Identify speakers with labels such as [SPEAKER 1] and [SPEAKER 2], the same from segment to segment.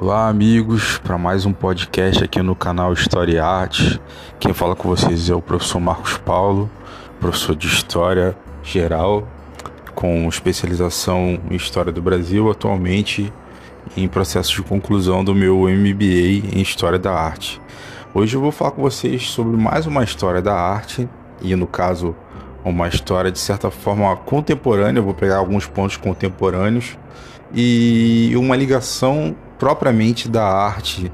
[SPEAKER 1] Olá, amigos, para mais um podcast aqui no canal História e Arte. Quem fala com vocês é o professor Marcos Paulo, professor de História Geral, com especialização em História do Brasil, atualmente em processo de conclusão do meu MBA em História da Arte. Hoje eu vou falar com vocês sobre mais uma história da arte, e no caso, uma história de certa forma contemporânea. Eu vou pegar alguns pontos contemporâneos e uma ligação propriamente da arte,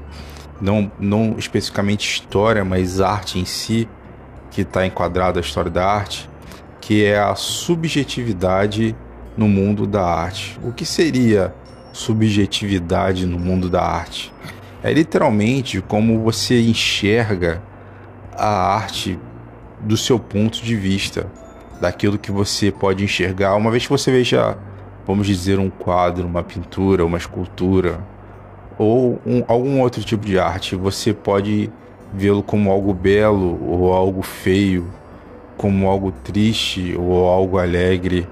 [SPEAKER 1] não, não especificamente história, mas arte em si, que está enquadrada a história da arte, que é a subjetividade no mundo da arte. O que seria subjetividade no mundo da arte? É literalmente como você enxerga a arte do seu ponto de vista, daquilo que você pode enxergar. Uma vez que você veja, vamos dizer, um quadro, uma pintura, uma escultura, ou um, algum outro tipo de arte, você pode vê-lo como algo belo ou algo feio, como algo triste ou algo alegre.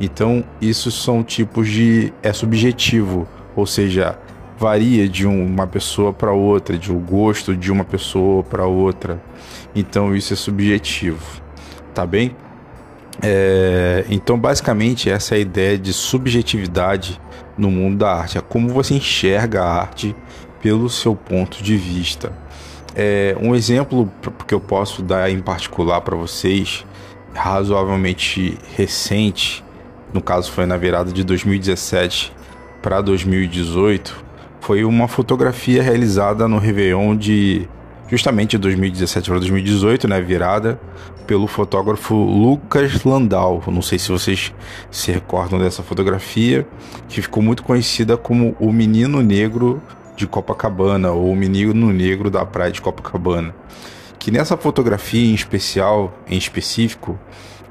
[SPEAKER 1] Então, isso são tipos de é subjetivo, ou seja, varia de uma pessoa para outra, de um gosto de uma pessoa para outra. Então, isso é subjetivo, tá bem? É, então, basicamente, essa é a ideia de subjetividade no mundo da arte. É como você enxerga a arte pelo seu ponto de vista. É, um exemplo que eu posso dar em particular para vocês, razoavelmente recente, no caso foi na virada de 2017 para 2018, foi uma fotografia realizada no Réveillon de justamente 2017 para 2018, né, virada pelo fotógrafo Lucas Landau. Não sei se vocês se recordam dessa fotografia, que ficou muito conhecida como o menino negro de Copacabana ou o menino negro da praia de Copacabana. Que nessa fotografia em especial, em específico,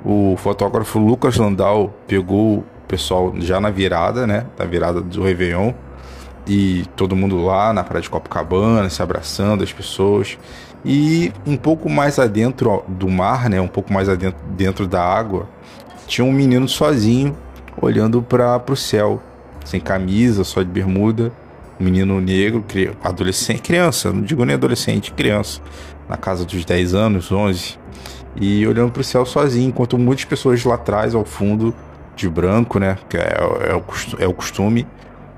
[SPEAKER 1] o fotógrafo Lucas Landau pegou o pessoal já na virada, né, da virada do Réveillon, e todo mundo lá na praia de Copacabana, se abraçando, as pessoas. E um pouco mais adentro do mar, né, um pouco mais adentro dentro da água, tinha um menino sozinho olhando para o céu, sem camisa, só de bermuda. Um menino negro, adolescente, criança, não digo nem adolescente, criança, na casa dos 10 anos, 11, e olhando para o céu sozinho, enquanto muitas pessoas lá atrás, ao fundo, de branco, né, que é, é, o, é o costume,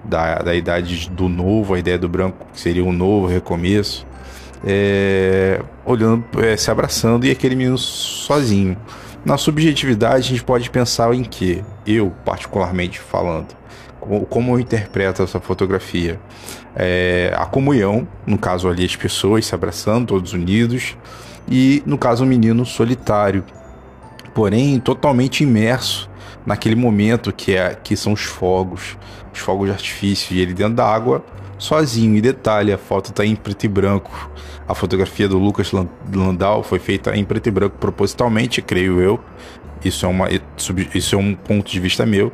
[SPEAKER 1] da, da idade do novo, a ideia do branco que seria um novo recomeço, é, olhando, é, se abraçando e aquele menino sozinho. Na subjetividade, a gente pode pensar em que, eu particularmente falando, como, eu interpreto essa fotografia? É, a comunhão, no caso ali, as pessoas se abraçando, todos unidos, e no caso, o menino solitário, porém totalmente imerso naquele momento que é que são os fogos, os fogos de artifício e ele dentro da água sozinho. E detalhe, a foto está em preto e branco. A fotografia do Lucas Landau foi feita em preto e branco propositalmente, creio eu. Isso é, uma, isso é um ponto de vista meu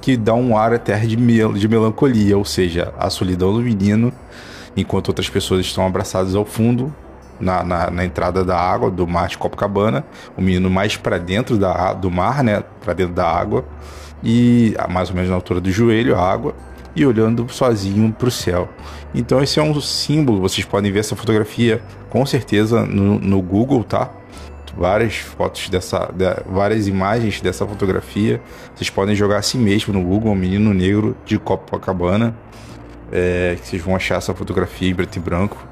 [SPEAKER 1] que dá um ar até de, mel, de melancolia, ou seja, a solidão do menino, enquanto outras pessoas estão abraçadas ao fundo, na, na, na, entrada da água do mar de Copacabana, o menino mais para dentro da, do mar, né, para dentro da água, e mais ou menos na altura do joelho, a água, e olhando sozinho para o céu. Então esse é um símbolo, vocês podem ver essa fotografia com certeza no, no Google, tá? Várias fotos dessa, de, várias imagens dessa fotografia. Vocês podem jogar assim mesmo no Google, um menino negro de Copacabana, é, que vocês vão achar essa fotografia em preto e branco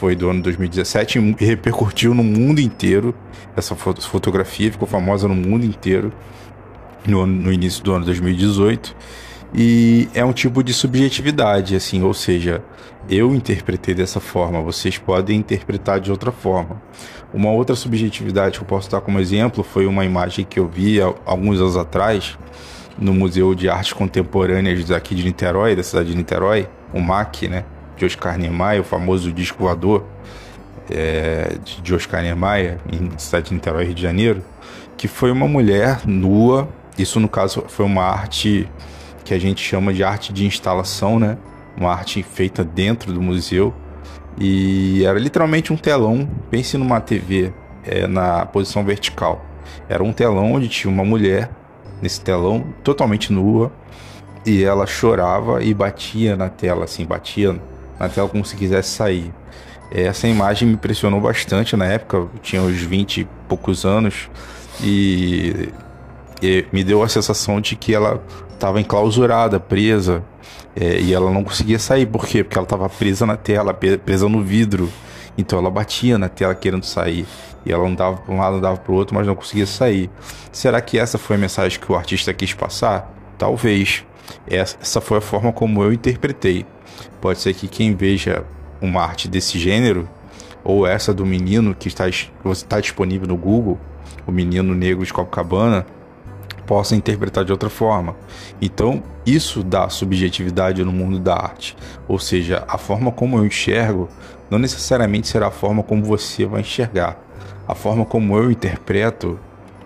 [SPEAKER 1] foi do ano 2017 e repercutiu no mundo inteiro. Essa fotografia ficou famosa no mundo inteiro no, no início do ano 2018 e é um tipo de subjetividade, assim, ou seja, eu interpretei dessa forma, vocês podem interpretar de outra forma. Uma outra subjetividade que eu posso dar como exemplo foi uma imagem que eu vi alguns anos atrás no Museu de Artes Contemporâneas aqui de Niterói, da cidade de Niterói, o MAC, né? De Oscar Niemeyer, o famoso disco voador é, de Oscar Niemeyer, em cidade de Niterói, Rio de Janeiro, que foi uma mulher nua. Isso, no caso, foi uma arte que a gente chama de arte de instalação, né? Uma arte feita dentro do museu. E era literalmente um telão, pense numa TV é, na posição vertical. Era um telão onde tinha uma mulher nesse telão, totalmente nua, e ela chorava e batia na tela, assim, batia na tela como se quisesse sair. Essa imagem me impressionou bastante na época, eu tinha uns 20 e poucos anos e, e me deu a sensação de que ela estava enclausurada, presa, é, e ela não conseguia sair. Por quê? Porque ela estava presa na tela, presa no vidro. Então ela batia na tela querendo sair. E ela andava para um lado, andava para o outro, mas não conseguia sair. Será que essa foi a mensagem que o artista quis passar? Talvez. Essa foi a forma como eu interpretei. Pode ser que quem veja uma arte desse gênero, ou essa do menino que está, está disponível no Google, o menino negro de Copacabana, possa interpretar de outra forma. Então, isso dá subjetividade no mundo da arte. Ou seja, a forma como eu enxergo não necessariamente será a forma como você vai enxergar. A forma como eu interpreto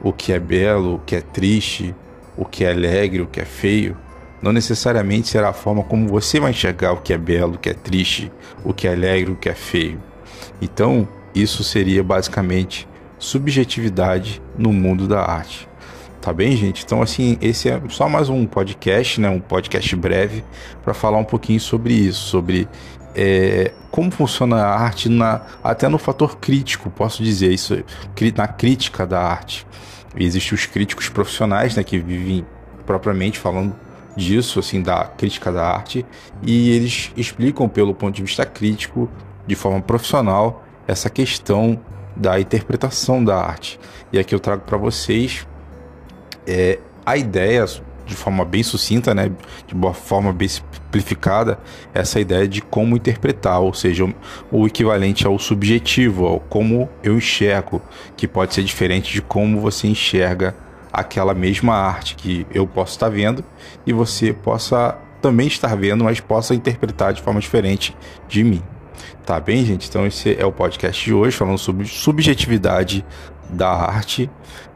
[SPEAKER 1] o que é belo, o que é triste, o que é alegre, o que é feio, não necessariamente será a forma como você vai enxergar o que é belo, o que é triste, o que é alegre, o que é feio. Então, isso seria basicamente subjetividade no mundo da arte. Tá bem, gente? Então, assim, esse é só mais um podcast, né? Um podcast breve para falar um pouquinho sobre isso, sobre é, como funciona a arte na, até no fator crítico, posso dizer isso, na crítica da arte. Existem os críticos profissionais, né, que vivem propriamente falando disso, assim, da crítica da arte, e eles explicam pelo ponto de vista crítico, de forma profissional, essa questão da interpretação da arte. E aqui eu trago para vocês é, a ideia, de forma bem sucinta, né, de boa forma bem simplificada, essa ideia de como interpretar, ou seja, o equivalente ao subjetivo, ao como eu enxergo, que pode ser diferente de como você enxerga aquela mesma arte que eu posso estar vendo e você possa também estar vendo, mas possa interpretar de forma diferente de mim. Tá bem, gente? Então esse é o podcast de hoje falando sobre subjetividade da arte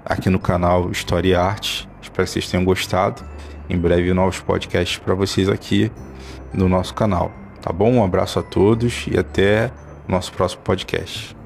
[SPEAKER 1] aqui no canal História e Arte. Espero que vocês tenham gostado. Em breve novos podcasts para vocês aqui no nosso canal. Tá bom? Um abraço a todos e até nosso próximo podcast.